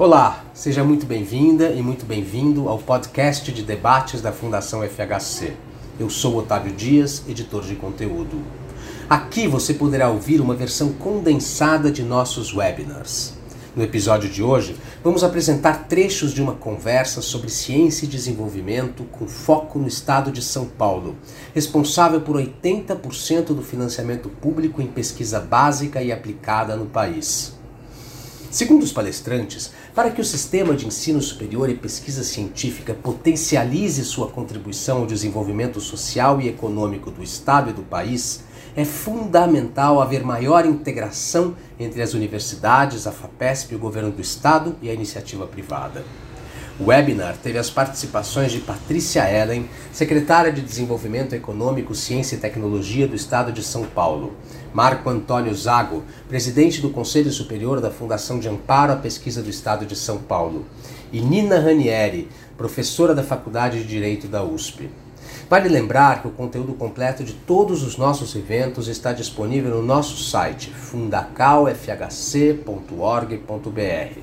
Olá, seja muito bem-vinda e muito bem-vindo ao podcast de debates da Fundação FHC. Eu sou Otávio Dias, editor de conteúdo. Aqui você poderá ouvir uma versão condensada de nossos webinars. No episódio de hoje, vamos apresentar trechos de uma conversa sobre ciência e desenvolvimento com foco no estado de São Paulo, responsável por 80% do financiamento público em pesquisa básica e aplicada no país. Segundo os palestrantes, para que o sistema de ensino superior e pesquisa científica potencialize sua contribuição ao desenvolvimento social e econômico do Estado e do país, é fundamental haver maior integração entre as universidades, a FAPESP, o governo do Estado e a iniciativa privada. O webinar teve as participações de Patrícia Ellen, secretária de Desenvolvimento Econômico, Ciência e Tecnologia do Estado de São Paulo, Marco Antônio Zago, presidente do Conselho Superior da Fundação de Amparo à Pesquisa do Estado de São Paulo, e Nina Ranieri, professora da Faculdade de Direito da USP. Vale lembrar que o conteúdo completo de todos os nossos eventos está disponível no nosso site fundacalfhc.org.br.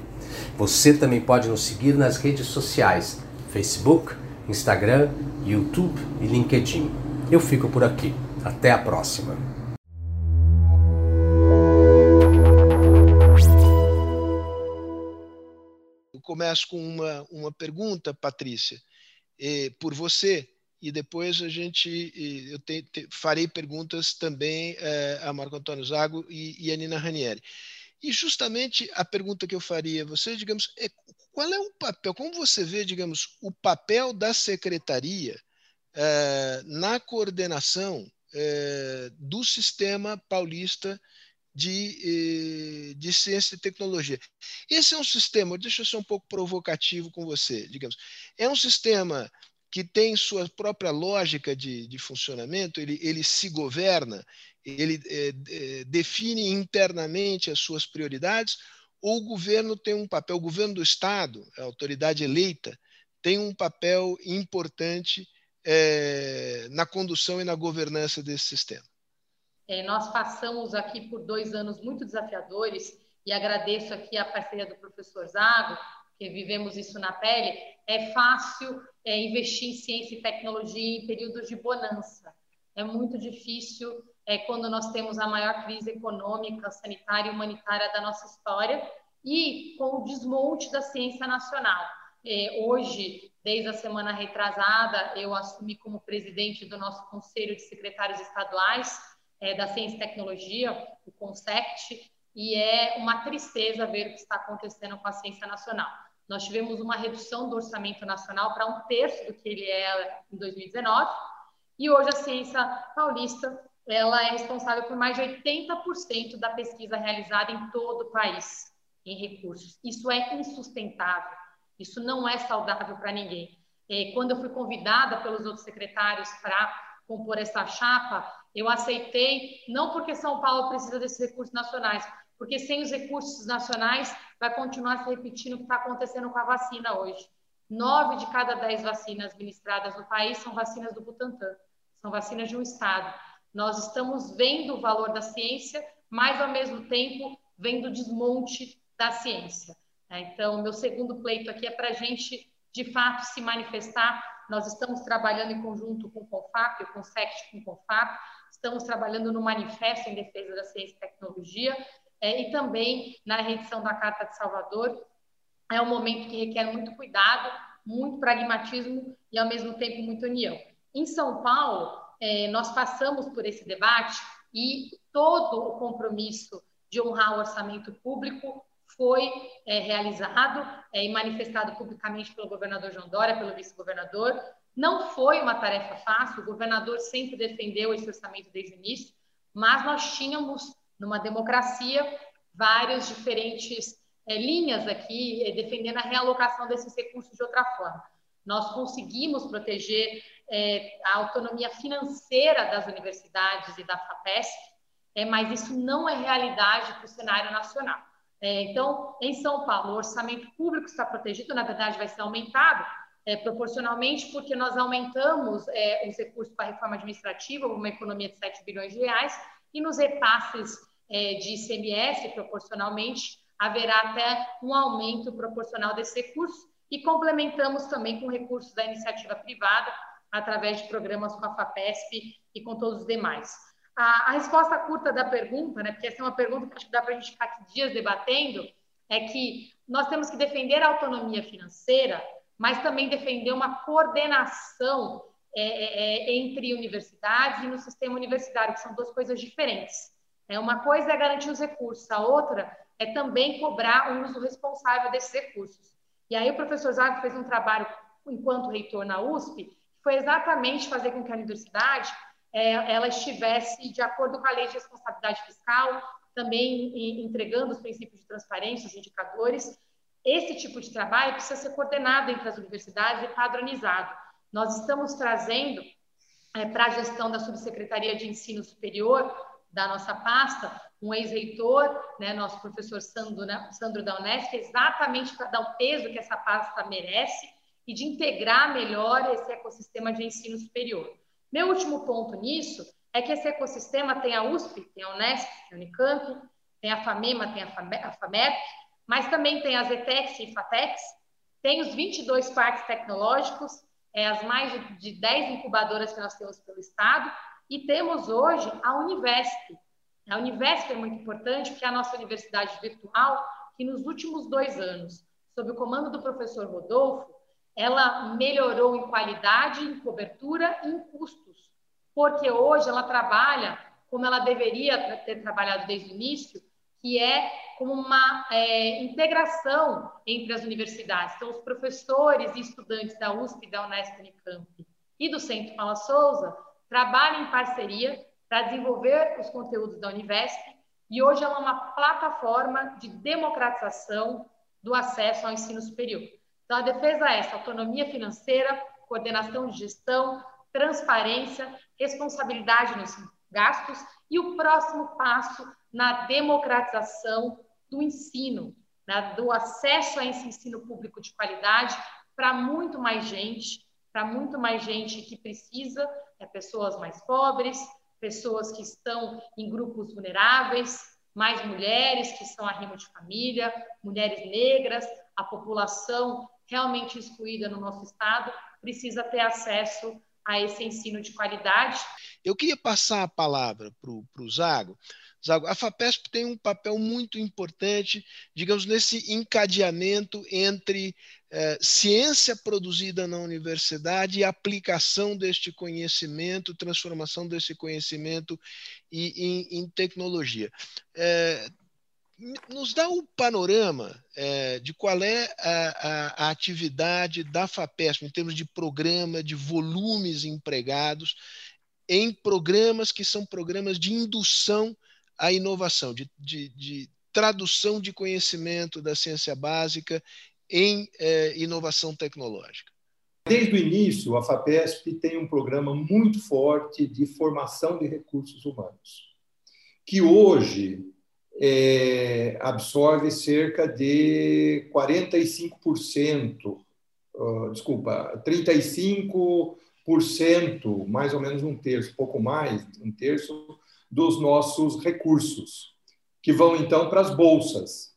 Você também pode nos seguir nas redes sociais: Facebook, Instagram, YouTube e LinkedIn. Eu fico por aqui. Até a próxima. Começo com uma, uma pergunta, Patrícia, eh, por você, e depois a gente eu te, te, farei perguntas também eh, a Marco Antônio Zago e, e a Nina Ranieri. E justamente a pergunta que eu faria a você, digamos, é qual é o papel, como você vê, digamos, o papel da secretaria eh, na coordenação eh, do sistema paulista de, eh, de ciência e tecnologia. Esse é um sistema, deixa eu ser um pouco provocativo com você, digamos, é um sistema que tem sua própria lógica de, de funcionamento, ele, ele se governa, ele é, define internamente as suas prioridades, ou o governo tem um papel, o governo do Estado, a autoridade eleita, tem um papel importante é, na condução e na governança desse sistema. É, nós passamos aqui por dois anos muito desafiadores e agradeço aqui a parceria do professor Zago, que vivemos isso na pele. É fácil é, investir em ciência e tecnologia em períodos de bonança. É muito difícil é, quando nós temos a maior crise econômica, sanitária e humanitária da nossa história e com o desmonte da ciência nacional. É, hoje, desde a semana retrasada, eu assumi como presidente do nosso Conselho de Secretários Estaduais é, da Ciência e Tecnologia, o CONSECT, e é uma tristeza ver o que está acontecendo com a ciência nacional. Nós tivemos uma redução do orçamento nacional para um terço do que ele era em 2019, e hoje a ciência paulista ela é responsável por mais de 80% da pesquisa realizada em todo o país em recursos. Isso é insustentável, isso não é saudável para ninguém. E quando eu fui convidada pelos outros secretários para compor essa chapa, eu aceitei, não porque São Paulo precisa desses recursos nacionais, porque sem os recursos nacionais vai continuar se repetindo o que está acontecendo com a vacina hoje. Nove de cada dez vacinas ministradas no país são vacinas do Butantan, são vacinas de um estado. Nós estamos vendo o valor da ciência, mas ao mesmo tempo vendo o desmonte da ciência. Né? Então, meu segundo pleito aqui é para a gente, de fato, se manifestar. Nós estamos trabalhando em conjunto com o CONFAP, com o SECT, com o CONFAP, estamos trabalhando no manifesto em defesa da ciência e tecnologia, é, e também na reedição da Carta de Salvador. É um momento que requer muito cuidado, muito pragmatismo e, ao mesmo tempo, muita união. Em São Paulo, é, nós passamos por esse debate e todo o compromisso de honrar o orçamento público foi é, realizado é, e manifestado publicamente pelo governador João Dória, pelo vice-governador. Não foi uma tarefa fácil, o governador sempre defendeu esse orçamento desde o início, mas nós tínhamos numa democracia, várias diferentes é, linhas aqui é, defendendo a realocação desses recursos de outra forma. Nós conseguimos proteger é, a autonomia financeira das universidades e da FAPESP, é, mas isso não é realidade para o cenário nacional. É, então, em São Paulo, o orçamento público está protegido, na verdade, vai ser aumentado é, proporcionalmente, porque nós aumentamos é, os recursos para a reforma administrativa, uma economia de 7 bilhões de reais, e nos repasses é, de ICMS, proporcionalmente, haverá até um aumento proporcional desse recurso e complementamos também com recursos da iniciativa privada, através de programas com a FAPESP e com todos os demais. A, a resposta curta da pergunta, né, porque essa é uma pergunta que acho que dá para a gente ficar aqui dias debatendo, é que nós temos que defender a autonomia financeira, mas também defender uma coordenação é, é, é entre universidades e no sistema universitário, que são duas coisas diferentes. É, uma coisa é garantir os recursos, a outra é também cobrar o uso responsável desses recursos. E aí o professor Zago fez um trabalho enquanto reitor na USP, que foi exatamente fazer com que a universidade é, ela estivesse de acordo com a lei de responsabilidade fiscal, também entregando os princípios de transparência, os indicadores. Esse tipo de trabalho precisa ser coordenado entre as universidades e padronizado. Nós estamos trazendo é, para a gestão da Subsecretaria de Ensino Superior da nossa pasta um ex-reitor, né, nosso professor Sandro, né, Sandro da Unesp, exatamente para dar o peso que essa pasta merece e de integrar melhor esse ecossistema de ensino superior. Meu último ponto nisso é que esse ecossistema tem a USP, tem a Unesp, tem a Unicamp, tem a FAMEMA, tem a FAMEP, mas também tem as ETEX e FATEX, tem os 22 parques tecnológicos, é, as mais de 10 incubadoras que nós temos pelo Estado, e temos hoje a Univesp, a Univesp é muito importante porque é a nossa universidade virtual, que nos últimos dois anos, sob o comando do professor Rodolfo, ela melhorou em qualidade, em cobertura e em custos, porque hoje ela trabalha como ela deveria ter trabalhado desde o início, que é como uma é, integração entre as universidades. Então, os professores e estudantes da USP, da Unesp, Unicamp e do Centro Paula Souza trabalham em parceria para desenvolver os conteúdos da Univesp e hoje ela é uma plataforma de democratização do acesso ao ensino superior. Então, a defesa é essa: autonomia financeira, coordenação de gestão, transparência, responsabilidade nos gastos e o próximo passo na democratização do ensino, né, do acesso a esse ensino público de qualidade para muito mais gente, para muito mais gente que precisa, é, pessoas mais pobres, pessoas que estão em grupos vulneráveis, mais mulheres que são arrimo de família, mulheres negras, a população realmente excluída no nosso estado precisa ter acesso a esse ensino de qualidade. Eu queria passar a palavra para o Zago. Zago, a FAPESP tem um papel muito importante, digamos, nesse encadeamento entre é, ciência produzida na universidade e aplicação deste conhecimento, transformação desse conhecimento em, em, em tecnologia. É, nos dá um panorama é, de qual é a, a, a, atividade da FAPESP em termos de programa, de volumes empregados, em programas que são programas de indução à inovação, de, de, de tradução de conhecimento da ciência básica em eh, inovação tecnológica? Desde o início, a FAPESP tem um programa muito forte de formação de recursos humanos, que hoje é, absorve cerca de 45%, uh, desculpa, 35%, mais ou menos um terço, pouco mais, um terço dos nossos recursos, que vão então para as bolsas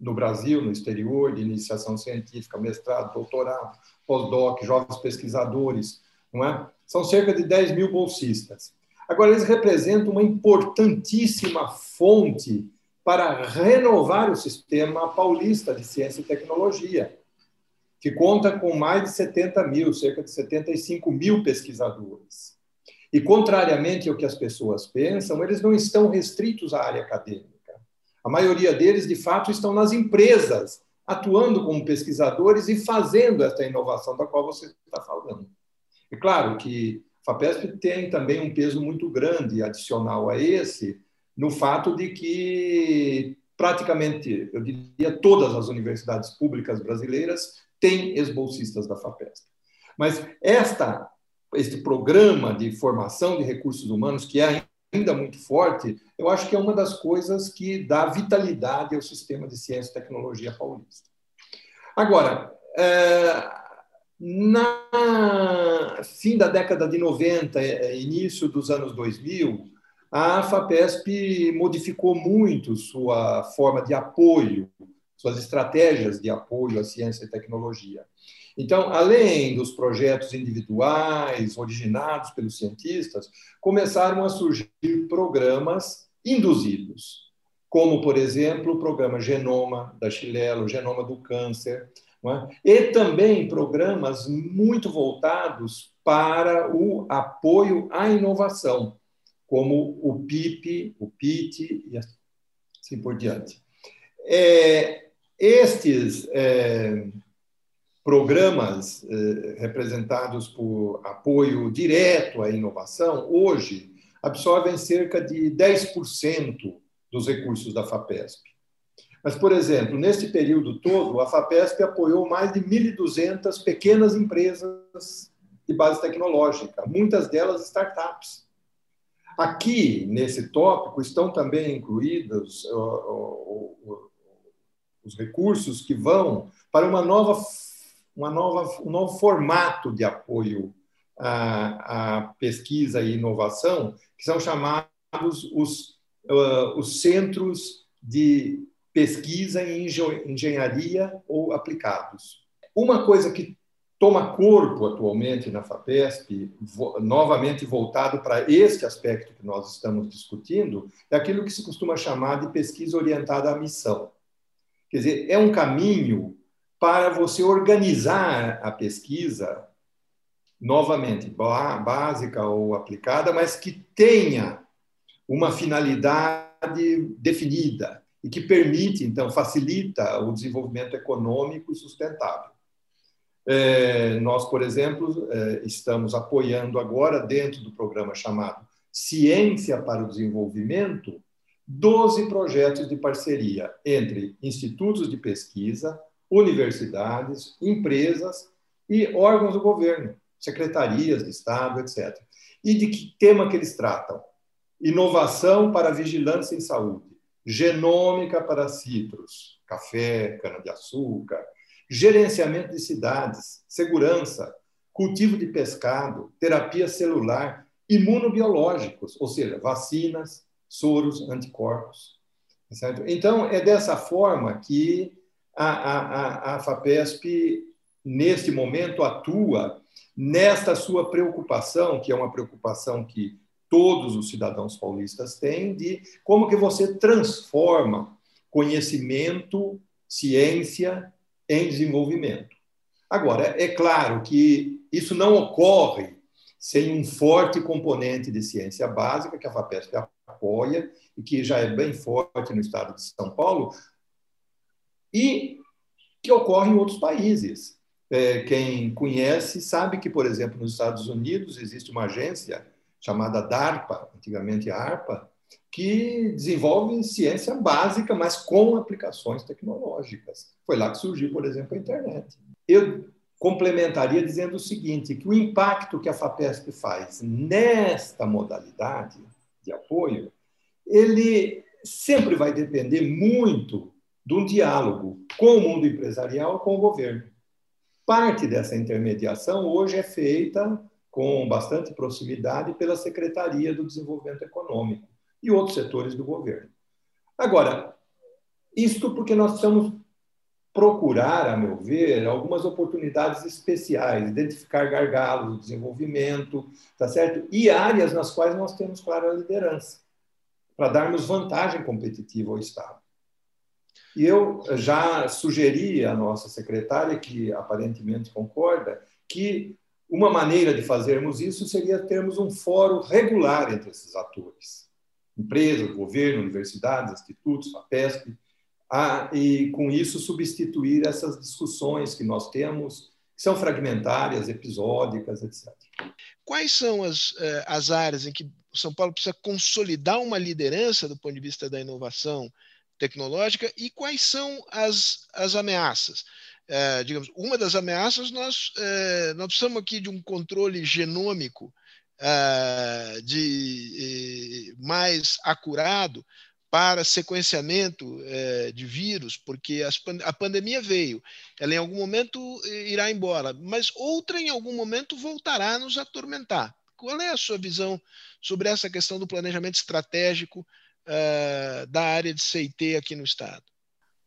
no Brasil, no exterior, de iniciação científica, mestrado, doutorado, pós-doc, jovens pesquisadores, não é? São cerca de 10 mil bolsistas. Agora, eles representam uma importantíssima fonte para renovar o sistema paulista de ciência e tecnologia, que conta com mais de 70 mil, cerca de 75 mil pesquisadores. E, contrariamente ao que as pessoas pensam, eles não estão restritos à área acadêmica. A maioria deles, de fato, estão nas empresas, atuando como pesquisadores e fazendo essa inovação da qual você está falando. É claro que FAPESP tem também um peso muito grande adicional a esse, no fato de que praticamente, eu diria, todas as universidades públicas brasileiras têm ex-bolsistas da FAPESP. Mas esta, este programa de formação de recursos humanos, que é ainda muito forte, eu acho que é uma das coisas que dá vitalidade ao sistema de ciência e tecnologia paulista. Agora, é, na fim da década de 90, é, início dos anos 2000, a FAPESP modificou muito sua forma de apoio, suas estratégias de apoio à ciência e tecnologia. Então, além dos projetos individuais originados pelos cientistas, começaram a surgir programas induzidos, como, por exemplo, o programa Genoma da Chilelo, Genoma do Câncer, é? e também programas muito voltados para o apoio à inovação, como o PIP, o PIT e assim por diante. É, estes é, programas eh, representados por apoio direto à inovação, hoje, absorvem cerca de 10% dos recursos da FAPESP. Mas, por exemplo, neste período todo, a FAPESP apoiou mais de 1.200 pequenas empresas de base tecnológica, muitas delas startups. Aqui, nesse tópico, estão também incluídos os recursos que vão para uma nova uma nova, um novo formato de apoio à, à pesquisa e inovação, que são chamados os, os centros de pesquisa em engenharia ou aplicados. Uma coisa que toma corpo atualmente na FAPESP, novamente voltado para este aspecto que nós estamos discutindo, é aquilo que se costuma chamar de pesquisa orientada à missão. Quer dizer, é um caminho para você organizar a pesquisa, novamente, básica ou aplicada, mas que tenha uma finalidade definida e que permite, então, facilita o desenvolvimento econômico e sustentável. É, nós, por exemplo, é, estamos apoiando agora, dentro do programa chamado Ciência para o Desenvolvimento, 12 projetos de parceria entre institutos de pesquisa, universidades, empresas e órgãos do governo, secretarias de Estado, etc. E de que tema que eles tratam? Inovação para vigilância em saúde, genômica para citros, café, cana-de-açúcar, gerenciamento de cidades, segurança, cultivo de pescado, terapia celular, imunobiológicos, ou seja, vacinas, soros, anticorpos. Certo? Então, é dessa forma que a, a, a FAPESP, neste momento, atua nesta sua preocupação, que é uma preocupação que todos os cidadãos paulistas têm, de como que você transforma conhecimento, ciência em desenvolvimento. Agora, é claro que isso não ocorre sem um forte componente de ciência básica, que a FAPESP apoia e que já é bem forte no estado de São Paulo, e que ocorre em outros países. É, quem conhece sabe que, por exemplo, nos Estados Unidos existe uma agência chamada DARPA, antigamente ARPA, que desenvolve ciência básica, mas com aplicações tecnológicas. Foi lá que surgiu, por exemplo, a internet. Eu complementaria dizendo o seguinte, que o impacto que a FAPESP faz nesta modalidade de apoio, ele sempre vai depender muito de um diálogo com o mundo empresarial, com o governo. Parte dessa intermediação hoje é feita com bastante proximidade pela Secretaria do Desenvolvimento Econômico e outros setores do governo. Agora, isto porque nós precisamos procurar, a meu ver, algumas oportunidades especiais, identificar gargalos desenvolvimento, tá certo? E áreas nas quais nós temos clara liderança, para darmos vantagem competitiva ao Estado. E eu já sugeri à nossa secretária, que aparentemente concorda, que uma maneira de fazermos isso seria termos um fórum regular entre esses atores, empresas, governo, universidades, institutos, a PESP, a, e com isso substituir essas discussões que nós temos, que são fragmentárias, episódicas, etc. Quais são as, eh, as áreas em que o São Paulo precisa consolidar uma liderança do ponto de vista da inovação tecnológica e quais são as, as ameaças. É, digamos, uma das ameaças nós, é, nós precisamos aqui de um controle genômico é, de mais acurado para sequenciamento é, de vírus, porque as, a pandemia veio, ela em algum momento irá embora, mas outra em algum momento voltará a nos atormentar qual é a sua visão sobre essa questão do planejamento estratégico uh, da área de CIT aqui no Estado?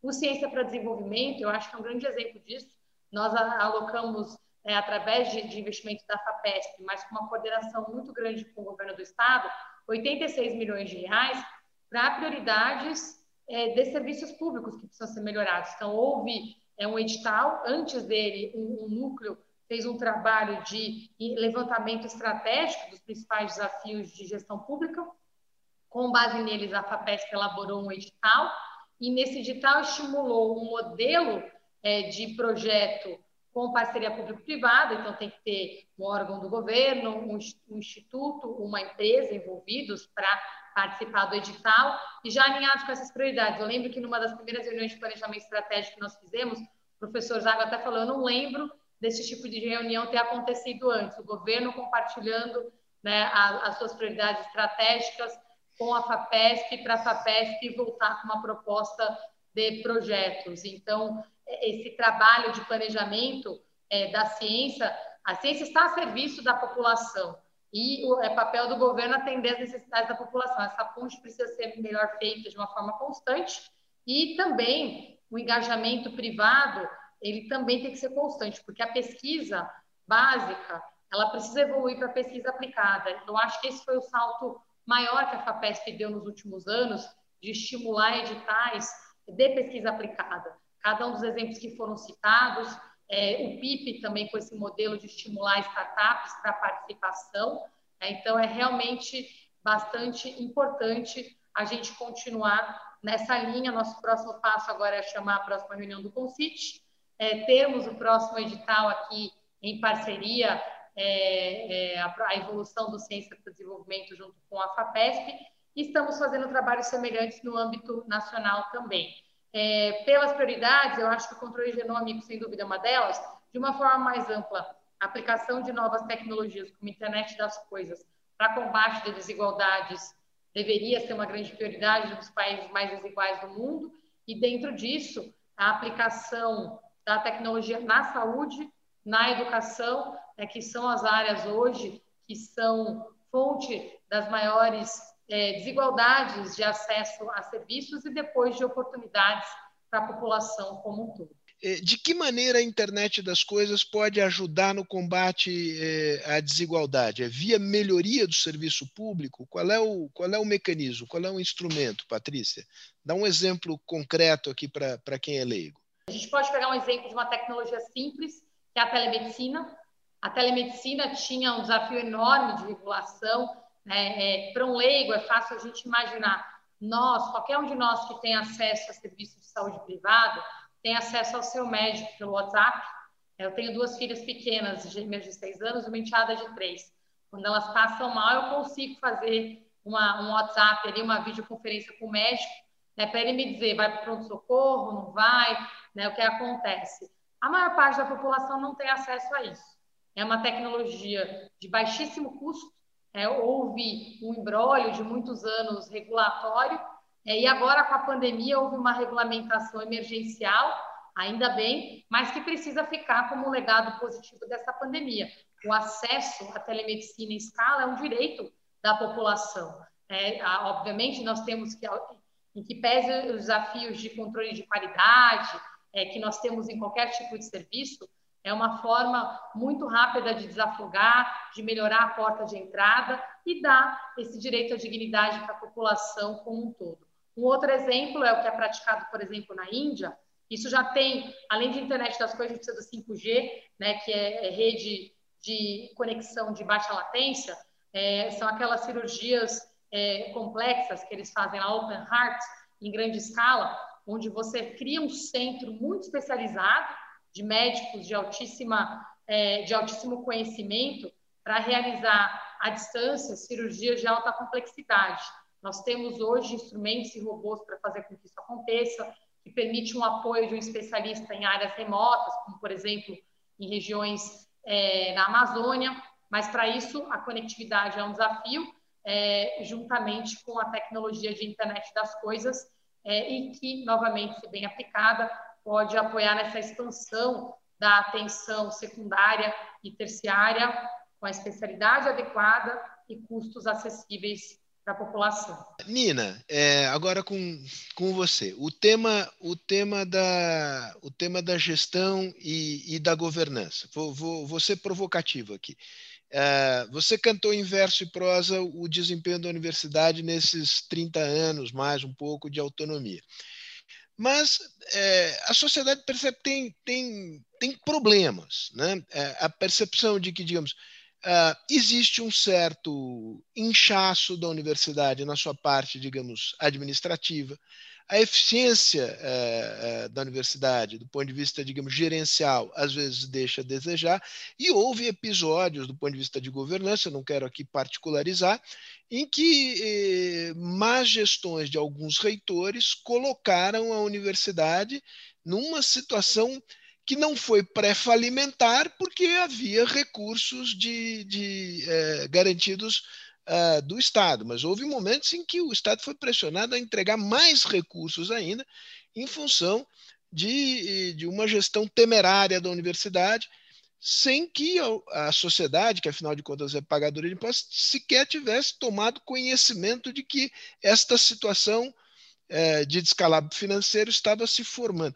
O Ciência para Desenvolvimento, eu acho que é um grande exemplo disso. Nós alocamos, é, através de, de investimento da FAPESP, mas com uma coordenação muito grande com o governo do Estado, 86 milhões de reais para prioridades é, de serviços públicos que precisam ser melhorados. Então, houve é, um edital, antes dele, um, um núcleo fez um trabalho de levantamento estratégico dos principais desafios de gestão pública. Com base neles, a FAPESP elaborou um edital e nesse edital estimulou um modelo é, de projeto com parceria público-privada, então tem que ter um órgão do governo, um, um instituto, uma empresa envolvidos para participar do edital e já alinhados com essas prioridades. Eu lembro que numa das primeiras reuniões de planejamento estratégico que nós fizemos, o professor Zago até falou, eu não lembro desse tipo de reunião ter acontecido antes, o governo compartilhando né, as suas prioridades estratégicas com a FAPESP, para a FAPESP voltar com uma proposta de projetos. Então, esse trabalho de planejamento é, da ciência, a ciência está a serviço da população e o, é papel do governo atender as necessidades da população. Essa ponte precisa ser melhor feita de uma forma constante e também o engajamento privado ele também tem que ser constante, porque a pesquisa básica ela precisa evoluir para a pesquisa aplicada. Eu acho que esse foi o salto maior que a FAPESP deu nos últimos anos de estimular editais de pesquisa aplicada. Cada um dos exemplos que foram citados, é, o PIP também com esse modelo de estimular startups para participação. É, então, é realmente bastante importante a gente continuar nessa linha. Nosso próximo passo agora é chamar a próxima reunião do CONCIT, é, termos o próximo edital aqui em parceria, é, é, a, a, evolução do Ciência para o Desenvolvimento junto com a FAPESP, e estamos fazendo trabalhos semelhantes no âmbito nacional também. É, pelas prioridades, eu acho que o controle genômico, sem dúvida, é uma delas, de uma forma mais ampla, aplicação de novas tecnologias, como a internet das coisas, para combate de desigualdades, deveria ser uma grande prioridade dos países mais desiguais do mundo, e dentro disso, a aplicação da tecnologia na saúde, na educação, né, que são as áreas hoje que são fonte das maiores é, desigualdades de acesso a serviços e depois de oportunidades para a população como um todo. É, de que maneira a internet das coisas pode ajudar no combate é, à desigualdade? É via melhoria do serviço público? Qual é o, qual é o mecanismo? Qual é o instrumento, Patrícia? Dá um exemplo concreto aqui para quem é leigo. A gente pode pegar um exemplo de uma tecnologia simples, que é a telemedicina. A telemedicina tinha um desafio enorme de regulação, né? É, para um leigo, é fácil a gente imaginar. Nós, qualquer um de nós que tem acesso a serviço de saúde privado, tem acesso ao seu médico pelo WhatsApp. Eu tenho duas filhas pequenas, gêmeas de seis anos uma enteada de três. Quando elas passam mal, eu consigo fazer uma, um WhatsApp ali, uma videoconferência com o médico, né, para ele me dizer, vai para o pronto-socorro, não vai, né, o que acontece. A maior parte da população não tem acesso a isso. É uma tecnologia de baixíssimo custo, é, houve um embrólio de muitos anos regulatório, é, e agora com a pandemia houve uma regulamentação emergencial, ainda bem, mas que precisa ficar como um legado positivo dessa pandemia. O acesso à telemedicina em escala é um direito da população. É, obviamente, nós temos que, em que pese os desafios de controle de qualidade é, que nós temos em qualquer tipo de serviço, é uma forma muito rápida de desafogar, de melhorar a porta de entrada e dar esse direito à dignidade para a população como um todo. Um outro exemplo é o que é praticado, por exemplo, na Índia. Isso já tem, além de internet das coisas, a gente precisa do 5G, né, que é, é rede de conexão de baixa latência. É, são aquelas cirurgias é, complexas que eles fazem na Open Heart, em grande escala, onde você cria um centro muito especializado de médicos de, altíssima, é, de altíssimo conhecimento para realizar à distância cirurgias de alta complexidade. Nós temos hoje instrumentos e robôs para fazer com que isso aconteça, que permite um apoio de um especialista em áreas remotas, como, por exemplo, em regiões é, na Amazônia, mas para isso a conectividade é um desafio, é, juntamente com a tecnologia de internet das coisas, é, e que, novamente, se bem aplicada, pode apoiar nessa expansão da atenção secundária e terciária com a especialidade adequada e custos acessíveis para a população. Nina, é, agora com, com você. O tema, o, tema da, o tema da gestão e, e da governança. Vou, vou, vou ser provocativo aqui. É, você cantou em verso e prosa o desempenho da universidade nesses 30 anos, mais um pouco, de autonomia. Mas é, a sociedade percebe tem, tem, tem problemas. Né? É, a percepção de que, digamos, Uh, existe um certo inchaço da universidade na sua parte, digamos, administrativa. A eficiência uh, uh, da universidade, do ponto de vista, digamos, gerencial, às vezes deixa a desejar, e houve episódios, do ponto de vista de governança, não quero aqui particularizar, em que eh, más gestões de alguns reitores colocaram a universidade numa situação que não foi pré-falimentar porque havia recursos de, de é, garantidos uh, do Estado, mas houve momentos em que o Estado foi pressionado a entregar mais recursos ainda em função de, de uma gestão temerária da universidade, sem que a, a sociedade, que afinal de contas é pagadora de impostos, sequer tivesse tomado conhecimento de que esta situação é, de descalabro financeiro estava se formando.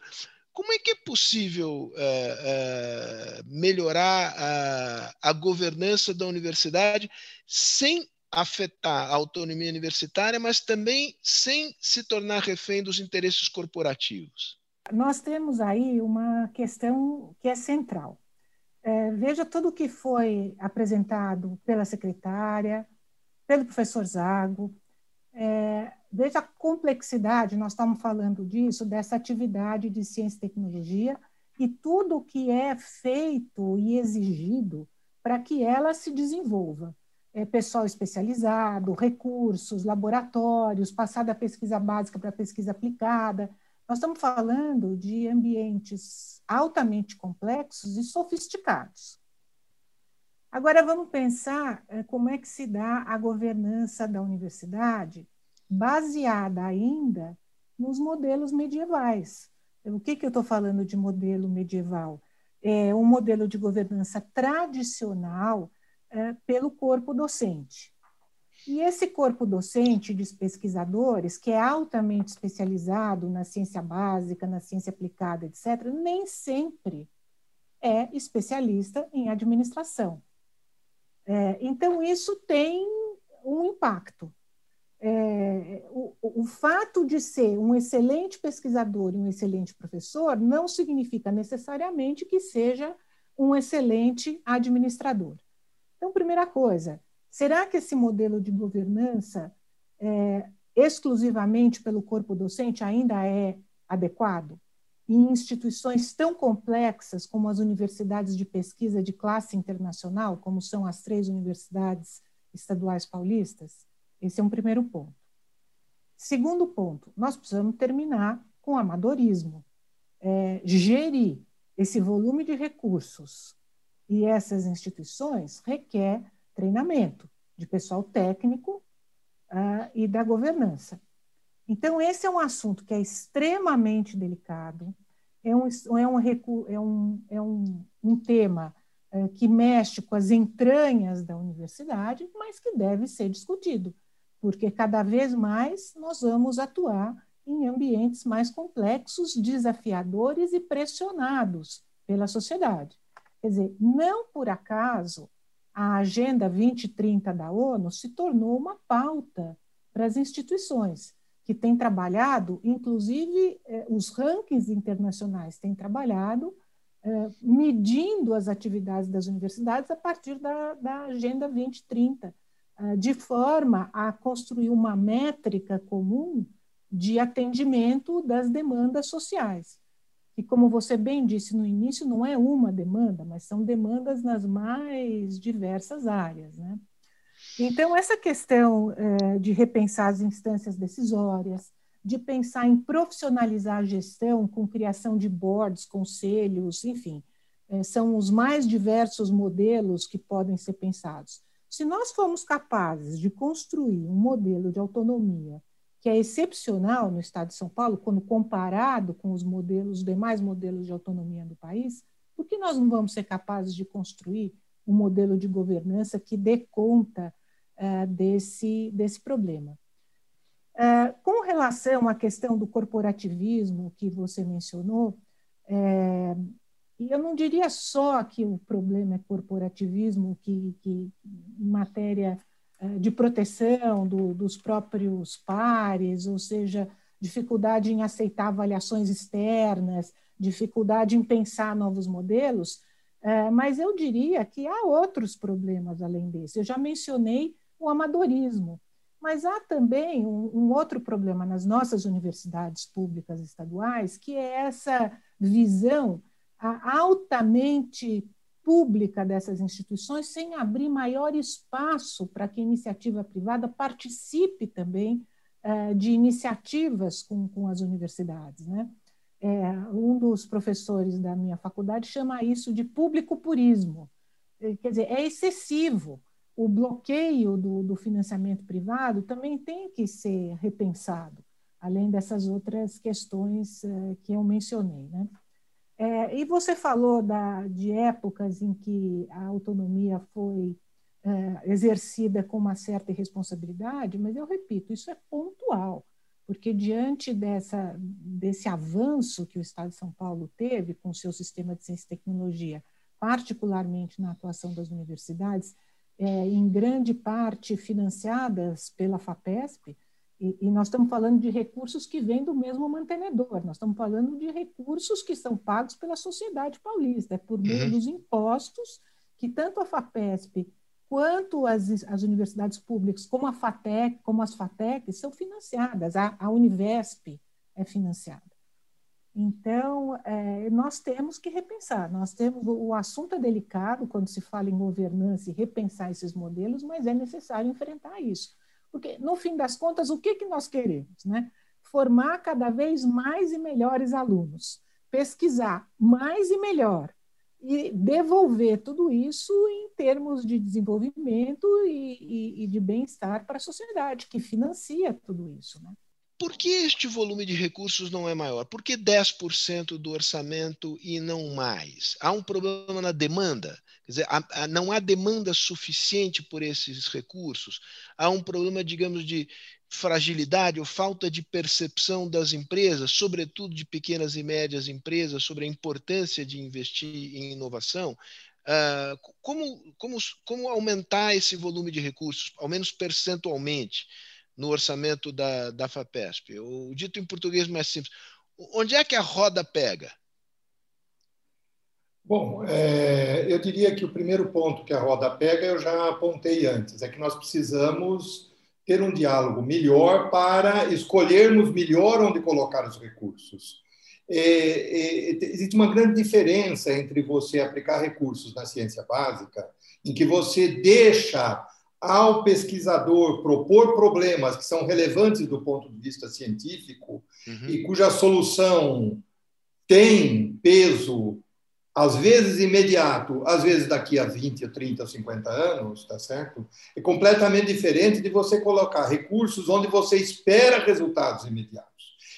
Como é que é possível é, é, melhorar a, a governança da universidade sem afetar a autonomia universitária, mas também sem se tornar refém dos interesses corporativos? Nós temos aí uma questão que é central. É, veja tudo o que foi apresentado pela secretária, pelo professor Zago, é, veja a complexidade, nós estamos falando disso, dessa atividade de ciência e tecnologia e tudo o que é feito e exigido para que ela se desenvolva. É, pessoal especializado, recursos, laboratórios, passar da pesquisa básica para a pesquisa aplicada. Nós estamos falando de ambientes altamente complexos e sofisticados. Agora vamos pensar é, como é que se dá a governança da universidade, baseada ainda nos modelos medievais. O que, que eu estou falando de modelo medieval? É um modelo de governança tradicional é, pelo corpo docente. E esse corpo docente de pesquisadores, que é altamente especializado na ciência básica, na ciência aplicada, etc., nem sempre é especialista em administração. É, então, isso tem um impacto. É, o, o, fato de ser um excelente pesquisador e um excelente professor não significa necessariamente que seja um excelente administrador. Então, primeira coisa, será que esse modelo de governança é, exclusivamente pelo corpo docente ainda é adequado? em instituições tão complexas como as universidades de pesquisa de classe internacional, como são as três universidades estaduais paulistas? Esse é um primeiro ponto. Segundo ponto, nós precisamos terminar com amadorismo. É, gerir esse volume de recursos e essas instituições requer treinamento de pessoal técnico uh, e da governança. Então, esse é um assunto que é extremamente delicado, é um, é um, é um, é um, um tema é, que mexe com as entranhas da universidade, mas que deve ser discutido, porque cada vez mais nós vamos atuar em ambientes mais complexos, desafiadores e pressionados pela sociedade. Quer dizer, não por acaso a Agenda 2030 da ONU se tornou uma pauta para as instituições que tem trabalhado, inclusive eh, os rankings internacionais têm trabalhado eh, medindo as atividades das universidades a partir da, da Agenda 2030, eh, de forma a construir uma métrica comum de atendimento das demandas sociais. E como você bem disse no início, não é uma demanda, mas são demandas nas mais diversas áreas, né? Então, essa questão é, de repensar as instâncias decisórias, de pensar em profissionalizar a gestão com criação de boards, conselhos, enfim, é, são os mais diversos modelos que podem ser pensados. Se nós formos capazes de construir um modelo de autonomia que é excepcional no Estado de São Paulo, quando comparado com os modelos, os demais modelos de autonomia do país, por que nós não vamos ser capazes de construir um modelo de governança que dê conta uh, desse, desse problema. Uh, com relação à questão do corporativismo que você mencionou, é, eu não diria só que o problema é corporativismo, que, que em matéria de proteção do, dos próprios pares, ou seja, dificuldade em aceitar avaliações externas, dificuldade em pensar novos modelos, é, mas eu diria que há outros problemas além desse. Eu já mencionei o amadorismo, mas há também um, um outro problema nas nossas universidades públicas estaduais, que é essa visão altamente pública dessas instituições, sem abrir maior espaço para que a iniciativa privada participe também é, de iniciativas com, com as universidades. Né? É, um dos professores da minha faculdade chama isso de público purismo. É, quer dizer, é excessivo. O bloqueio do, do financiamento privado também tem que ser repensado, além dessas outras questões é, que eu mencionei. Né? É, e você falou da, de épocas em que a autonomia foi é, exercida com uma certa irresponsabilidade, mas eu repito, isso é pontual, porque diante dessa, desse avanço que o Estado de São Paulo teve com o seu sistema de ciência e tecnologia, particularmente na atuação das universidades, é, em grande parte financiadas pela FAPESP, e, e, nós estamos falando de recursos que vêm do mesmo mantenedor, nós estamos falando de recursos que são pagos pela sociedade paulista, é por meio uhum. dos impostos que tanto a FAPESP quanto as, as universidades públicas, como a FATEC, como as FATEC, são financiadas, a, a Univesp é financiada. Então, é, nós temos que repensar. Nós temos o assunto é delicado quando se fala em governança e repensar esses modelos, mas é necessário enfrentar isso, porque no fim das contas, o que que nós queremos, né? Formar cada vez mais e melhores alunos, pesquisar mais e melhor, e devolver tudo isso em termos de desenvolvimento e, e, e de bem-estar para a sociedade, que financia tudo isso. Né? Por que este volume de recursos não é maior? Por que 10% do orçamento e não mais? Há um problema na demanda? Quer dizer, há, há, não há demanda suficiente por esses recursos? Há um problema, digamos, de fragilidade ou falta de percepção das empresas, sobretudo de pequenas e médias empresas, sobre a importância de investir em inovação, uh, como, como, como aumentar esse volume de recursos, ao menos percentualmente, no orçamento da, da FAPESP? O dito em português mais simples, onde é que a roda pega? Bom, é, eu diria que o primeiro ponto que a roda pega eu já apontei antes, é que nós precisamos ter um diálogo melhor para escolhermos melhor onde colocar os recursos. É, é, existe uma grande diferença entre você aplicar recursos na ciência básica, em que você deixa ao pesquisador propor problemas que são relevantes do ponto de vista científico uhum. e cuja solução tem peso às vezes imediato, às vezes daqui a 20, 30, 50 anos, tá certo? É completamente diferente de você colocar recursos onde você espera resultados imediatos.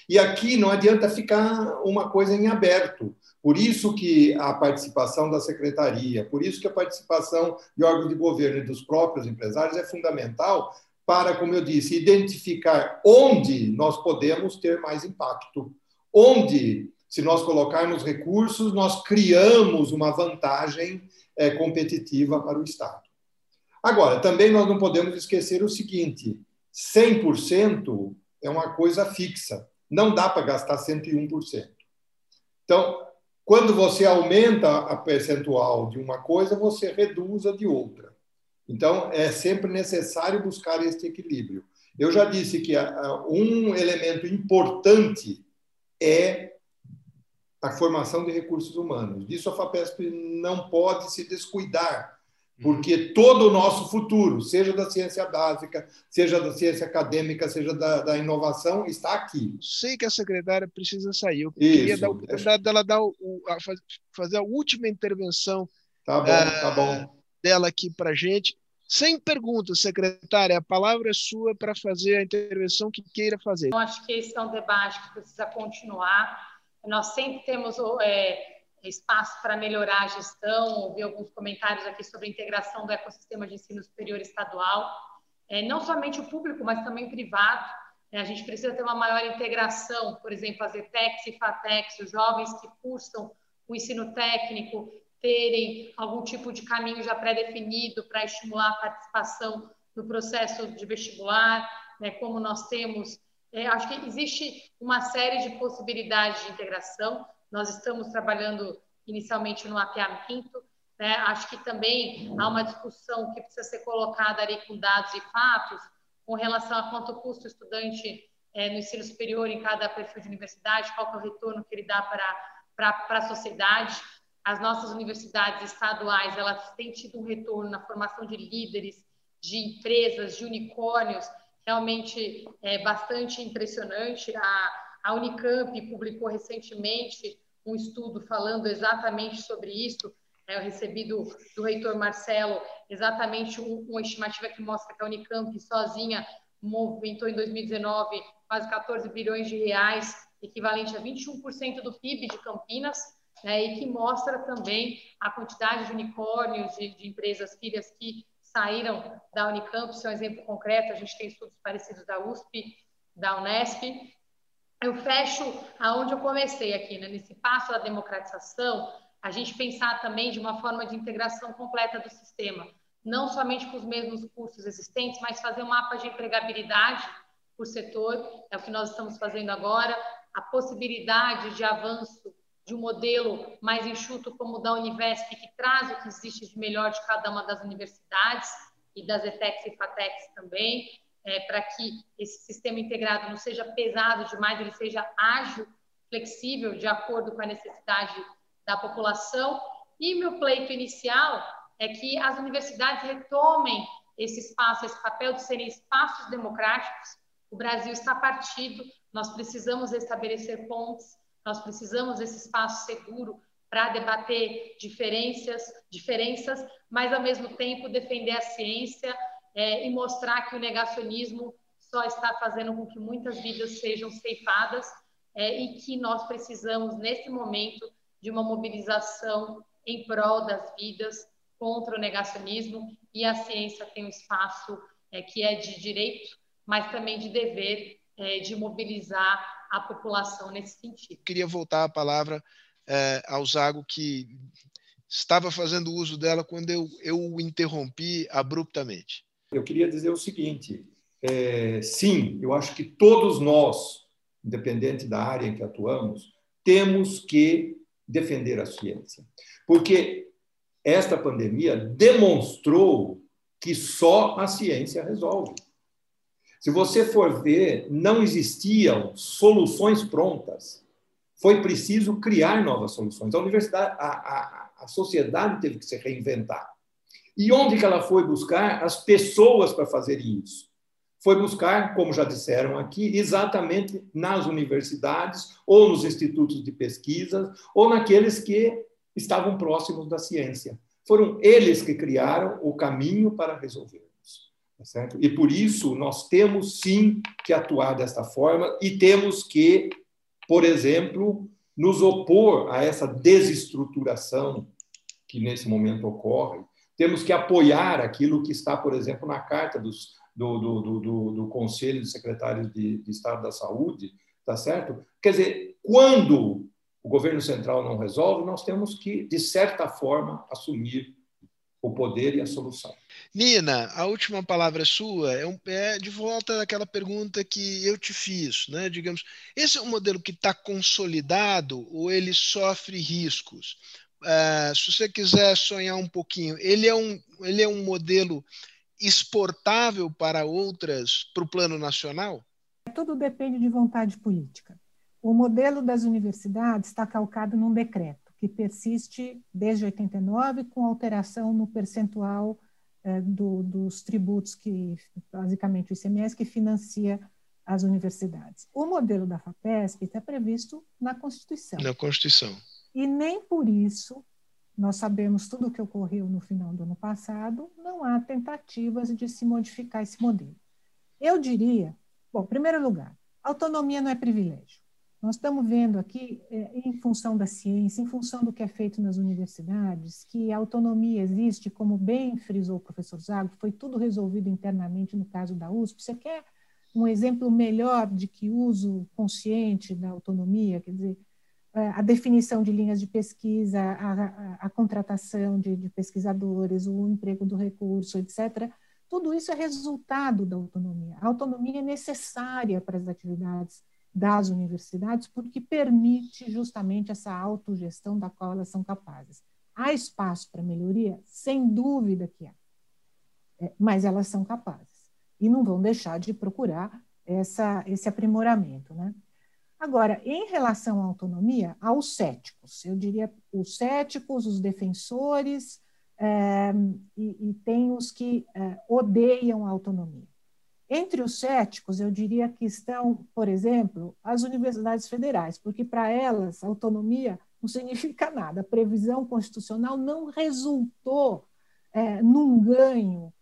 E aqui não adianta ficar uma coisa em aberto. Por isso que a participação da secretaria, por isso que a participação de órgãos de governo e dos próprios empresários é fundamental para, como eu disse, identificar onde nós podemos ter mais impacto, onde se nós colocarmos recursos, nós criamos uma vantagem é, competitiva para o Estado. Agora, também nós não podemos esquecer o seguinte: 100% é uma coisa fixa, não dá para gastar 101%. Então, quando você aumenta a percentual de uma coisa, você reduz a de outra. Então, é sempre necessário buscar este equilíbrio. Eu já disse que um elemento importante é a formação de recursos humanos. Disso a FAPESP não pode se descuidar, porque todo o nosso futuro, seja da ciência básica, seja da ciência acadêmica, seja da, da inovação, está aqui. Sei que a secretária precisa sair. Eu Isso, queria dar a oportunidade dela dar o, a fazer a última intervenção tá bom, uh, tá bom. dela aqui para a gente. Sem perguntas, secretária, a palavra é sua para fazer a intervenção que queira fazer. Eu acho que esse é um debate que precisa continuar nós sempre temos é, espaço para melhorar a gestão, ouvi alguns comentários aqui sobre a integração do ecossistema de ensino superior estadual, é, não somente o público, mas também o privado. É, a gente precisa ter uma maior integração, por exemplo, as ETECs e FATECs, os jovens que cursam o ensino técnico, terem algum tipo de caminho já pré-definido para estimular a participação no processo de vestibular, né, como nós temos. É, acho que existe uma série de possibilidades de integração. Nós estamos trabalhando inicialmente no APA Quinto. Né? Acho que também há uma discussão que precisa ser colocada ali com dados e fatos com relação a quanto custa o estudante é, no ensino superior em cada perfil de universidade, qual é o retorno que ele dá para, para, para a sociedade. As nossas universidades estaduais elas têm tido um retorno na formação de líderes, de empresas, de unicórnios, realmente é bastante impressionante. A, a Unicamp publicou recentemente um estudo falando exatamente sobre isso. É, eu recebi do, do reitor Marcelo exatamente um, uma estimativa que mostra que a Unicamp sozinha movimentou em 2019 quase 14 bilhões de reais, equivalente a 21% do PIB de Campinas, né, e que mostra também a quantidade de unicórnios, de, de empresas filhas que saíram da Unicamp, isso é um exemplo concreto, a gente tem estudos parecidos da USP, da Unesp, eu fecho aonde eu comecei aqui, né? nesse passo da democratização, a gente pensar também de uma forma de integração completa do sistema, não somente com os mesmos cursos existentes, mas fazer um mapa de empregabilidade por setor, é o que nós estamos fazendo agora, a possibilidade de avanço de um modelo mais enxuto como o da Univesp, que traz o que existe de melhor de cada uma das universidades e das ETECs e FATECs também, é, para que esse sistema integrado não seja pesado demais, ele seja ágil, flexível, de acordo com a necessidade da população. E meu pleito inicial é que as universidades retomem esse espaço, esse papel de serem espaços democráticos. O Brasil está partido, nós precisamos estabelecer pontes, nós precisamos desse espaço seguro para debater diferenças, diferenças, mas ao mesmo tempo defender a ciência, é, e mostrar que o negacionismo só está fazendo com que muitas vidas sejam ceifadas é, e que nós precisamos, nesse momento, de uma mobilização em prol das vidas contra o negacionismo e a ciência tem um espaço é, que é de direito, mas também de dever é, de mobilizar a população nesse sentido. Queria voltar a palavra é, ao Zago, que estava fazendo uso dela quando eu, eu o interrompi abruptamente. Eu queria dizer o seguinte: é, sim, eu acho que todos nós, independente da área em que atuamos, temos que defender a ciência, porque esta pandemia demonstrou que só a ciência resolve. Se você for ver, não existiam soluções prontas. Foi preciso criar novas soluções. A universidade, a, a, a sociedade teve que se reinventar. E onde que ela foi buscar as pessoas para fazer isso? Foi buscar, como já disseram aqui, exatamente nas universidades ou nos institutos de pesquisa ou naqueles que estavam próximos da ciência. Foram eles que criaram o caminho para resolvermos. Tá certo? E por isso nós temos sim que atuar desta forma e temos que, por exemplo, nos opor a essa desestruturação que nesse momento ocorre temos que apoiar aquilo que está, por exemplo, na carta dos, do, do, do, do Conselho de Secretários de, de Estado da Saúde, tá certo? Quer dizer, quando o governo central não resolve, nós temos que, de certa forma, assumir o poder e a solução. Nina, a última palavra sua é, um, é, de volta daquela pergunta que eu te fiz, né? Digamos, esse é um modelo que está consolidado ou ele sofre riscos? Uh, se você quiser sonhar um pouquinho, ele é um, ele é um modelo exportável para outras, para o plano nacional? Tudo depende de vontade política. O modelo das universidades está calcado num decreto que persiste desde 89, com alteração no percentual eh, do, dos tributos que, basicamente, o ICMS que financia as universidades. O modelo da FAPESP está previsto na Constituição. Na Constituição. E nem por isso, nós sabemos tudo o que ocorreu no final do ano passado, não há tentativas de se modificar esse modelo. Eu diria, bom, em primeiro lugar, autonomia não é privilégio. Nós estamos vendo aqui, é, em função da ciência, em função do que é feito nas universidades, que a autonomia existe, como bem frisou o professor Zago, foi tudo resolvido internamente no caso da USP. Você quer um exemplo melhor de que uso consciente da autonomia? Quer dizer, a definição de linhas de pesquisa, a, a, a contratação de, de pesquisadores, o emprego do recurso, etc. Tudo isso é resultado da autonomia. A autonomia é necessária para as atividades das universidades, porque permite justamente essa autogestão da qual elas são capazes. Há espaço para melhoria? Sem dúvida que há. É, mas elas são capazes e não vão deixar de procurar essa, esse aprimoramento. Né? Agora, em relação à autonomia, há os céticos, eu diria os céticos, os defensores, é, e, e, tem os que é, odeiam a autonomia. Entre os céticos, eu diria que estão, por exemplo, as universidades federais, porque para elas autonomia não significa nada. A previsão constitucional não resultou é, num ganho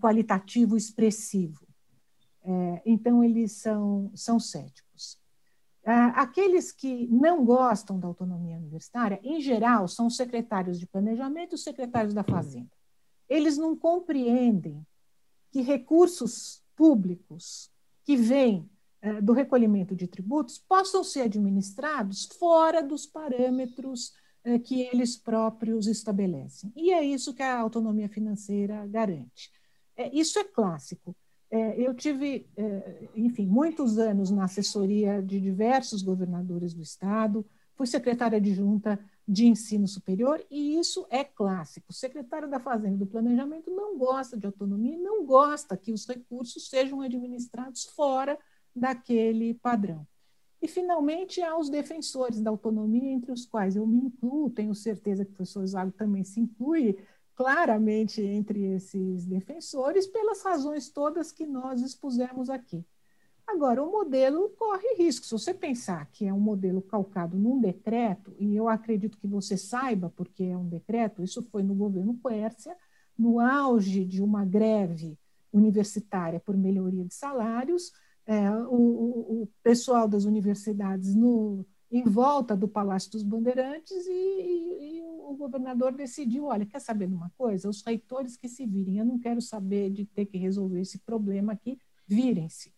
qualitativo expressivo. É, então, eles são, são céticos. Aqueles que não gostam da autonomia universitária, em geral, são os secretários de planejamento e os secretários da Fazenda. Eles não compreendem que recursos públicos que vêm eh, do recolhimento de tributos possam ser administrados fora dos parâmetros eh, que eles próprios estabelecem. E é isso que a autonomia financeira garante. É, isso é clássico. É, eu tive, é, enfim, muitos anos na assessoria de diversos governadores do Estado, fui secretária adjunta de ensino superior, e isso é clássico. O secretário da Fazenda e do Planejamento não gosta de autonomia, não gosta que os recursos sejam administrados fora daquele padrão. E, finalmente, há os defensores da autonomia, entre os quais eu me incluo, tenho certeza que o professor Zago também se inclui claramente entre esses defensores, pelas razões todas que nós expusemos aqui. Agora, o modelo corre risco. Se você pensar que é um modelo calcado num decreto, e eu acredito que você saiba porque é um decreto, isso foi no governo Quércia, no auge de uma greve universitária por melhoria de salários, é, o, o, pessoal das universidades no, em volta do Palácio dos Bandeirantes e, e, e, o governador decidiu, olha, quer saber de uma coisa? Os reitores que se virem, eu não quero saber de ter que resolver esse problema aqui, virem-se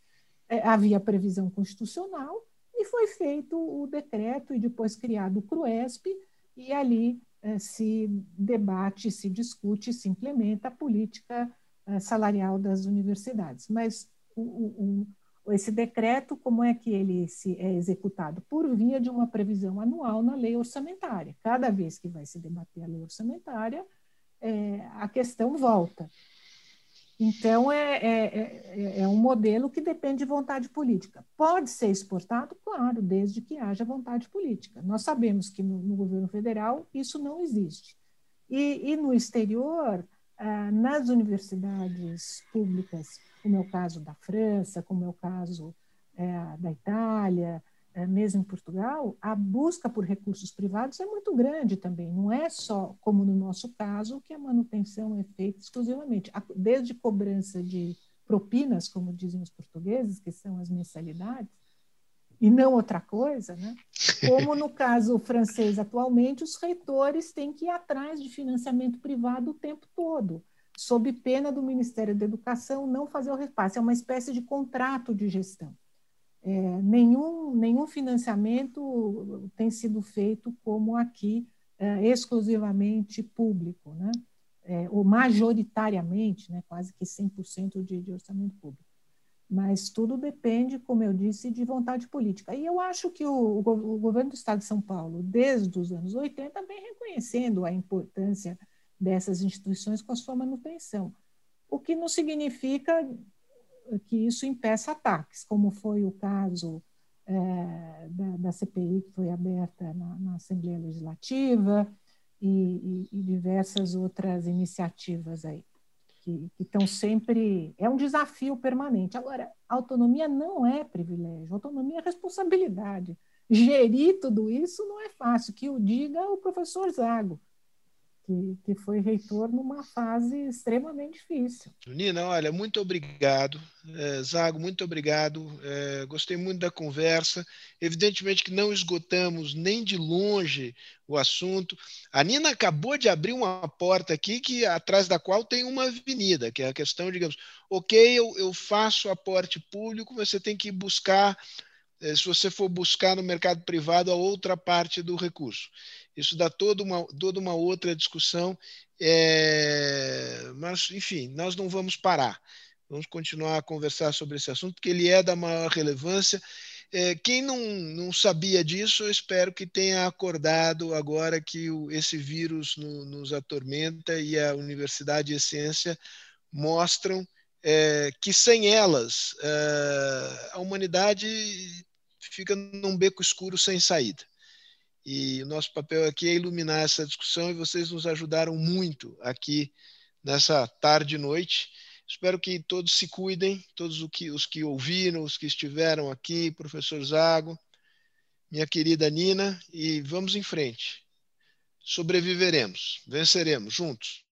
é, havia previsão constitucional e foi feito o decreto e depois criado o CRUESP e ali é, se debate, se discute, se implementa a política é, salarial das universidades. Mas o, o, esse decreto, como é que ele se é executado? Por via de uma previsão anual na lei orçamentária. Cada vez que vai se debater a lei orçamentária, é, a questão volta. Então, é, é, é, é, um modelo que depende de vontade política. Pode ser exportado? Claro, desde que haja vontade política. Nós sabemos que no, no governo federal isso não existe. E, e no exterior, ah, nas universidades públicas, como é o caso da França, como é o caso é, da Itália, é, mesmo em Portugal, a busca por recursos privados é muito grande também. Não é só, como no nosso caso, que a manutenção é feita exclusivamente. Desde cobrança de propinas, como dizem os portugueses, que são as mensalidades, e não outra coisa, né? como no caso francês atualmente, os reitores têm que ir atrás de financiamento privado o tempo todo, sob pena do Ministério da Educação não fazer o repasse. É uma espécie de contrato de gestão. É, nenhum, nenhum financiamento tem sido feito como aqui, é, exclusivamente público, né? É, ou majoritariamente, né? quase que 100% de, de orçamento público. Mas tudo depende, como eu disse, de vontade política. E eu acho que o, o, governo do Estado de São Paulo, desde os anos 80, vem reconhecendo a importância dessas instituições com a sua manutenção. O que não significa que isso impeça ataques, como foi o caso é, da, da, CPI que foi aberta na, na Assembleia Legislativa e, e, e, diversas outras iniciativas aí que, que estão sempre é um desafio permanente. Agora, autonomia não é privilégio, autonomia é responsabilidade. Gerir tudo isso não é fácil. Que o diga o professor Zago. Que, que foi reitor numa fase extremamente difícil. Nina, olha, muito obrigado. É, Zago, muito obrigado. É, gostei muito da conversa. Evidentemente que não esgotamos nem de longe o assunto. A Nina acabou de abrir uma porta aqui que atrás da qual tem uma avenida, que é a questão, digamos, ok, eu, eu faço aporte público, você tem que buscar é, se você for buscar no mercado privado a outra parte do recurso. Isso dá toda uma, toda uma outra discussão, é, mas, enfim, nós não vamos parar. Vamos continuar a conversar sobre esse assunto, porque ele é da maior relevância. É, quem não, não sabia disso, eu espero que tenha acordado agora que o, esse vírus no, nos atormenta e a Universidade e Ciência mostram é, que sem elas é, a humanidade fica num beco escuro sem saída. E o nosso papel aqui é iluminar essa discussão e vocês nos ajudaram muito aqui nessa tarde e noite. Espero que todos se cuidem, todos os que, os que ouviram, os que estiveram aqui, professor Zago, minha querida Nina, e vamos em frente. Sobreviveremos, venceremos juntos.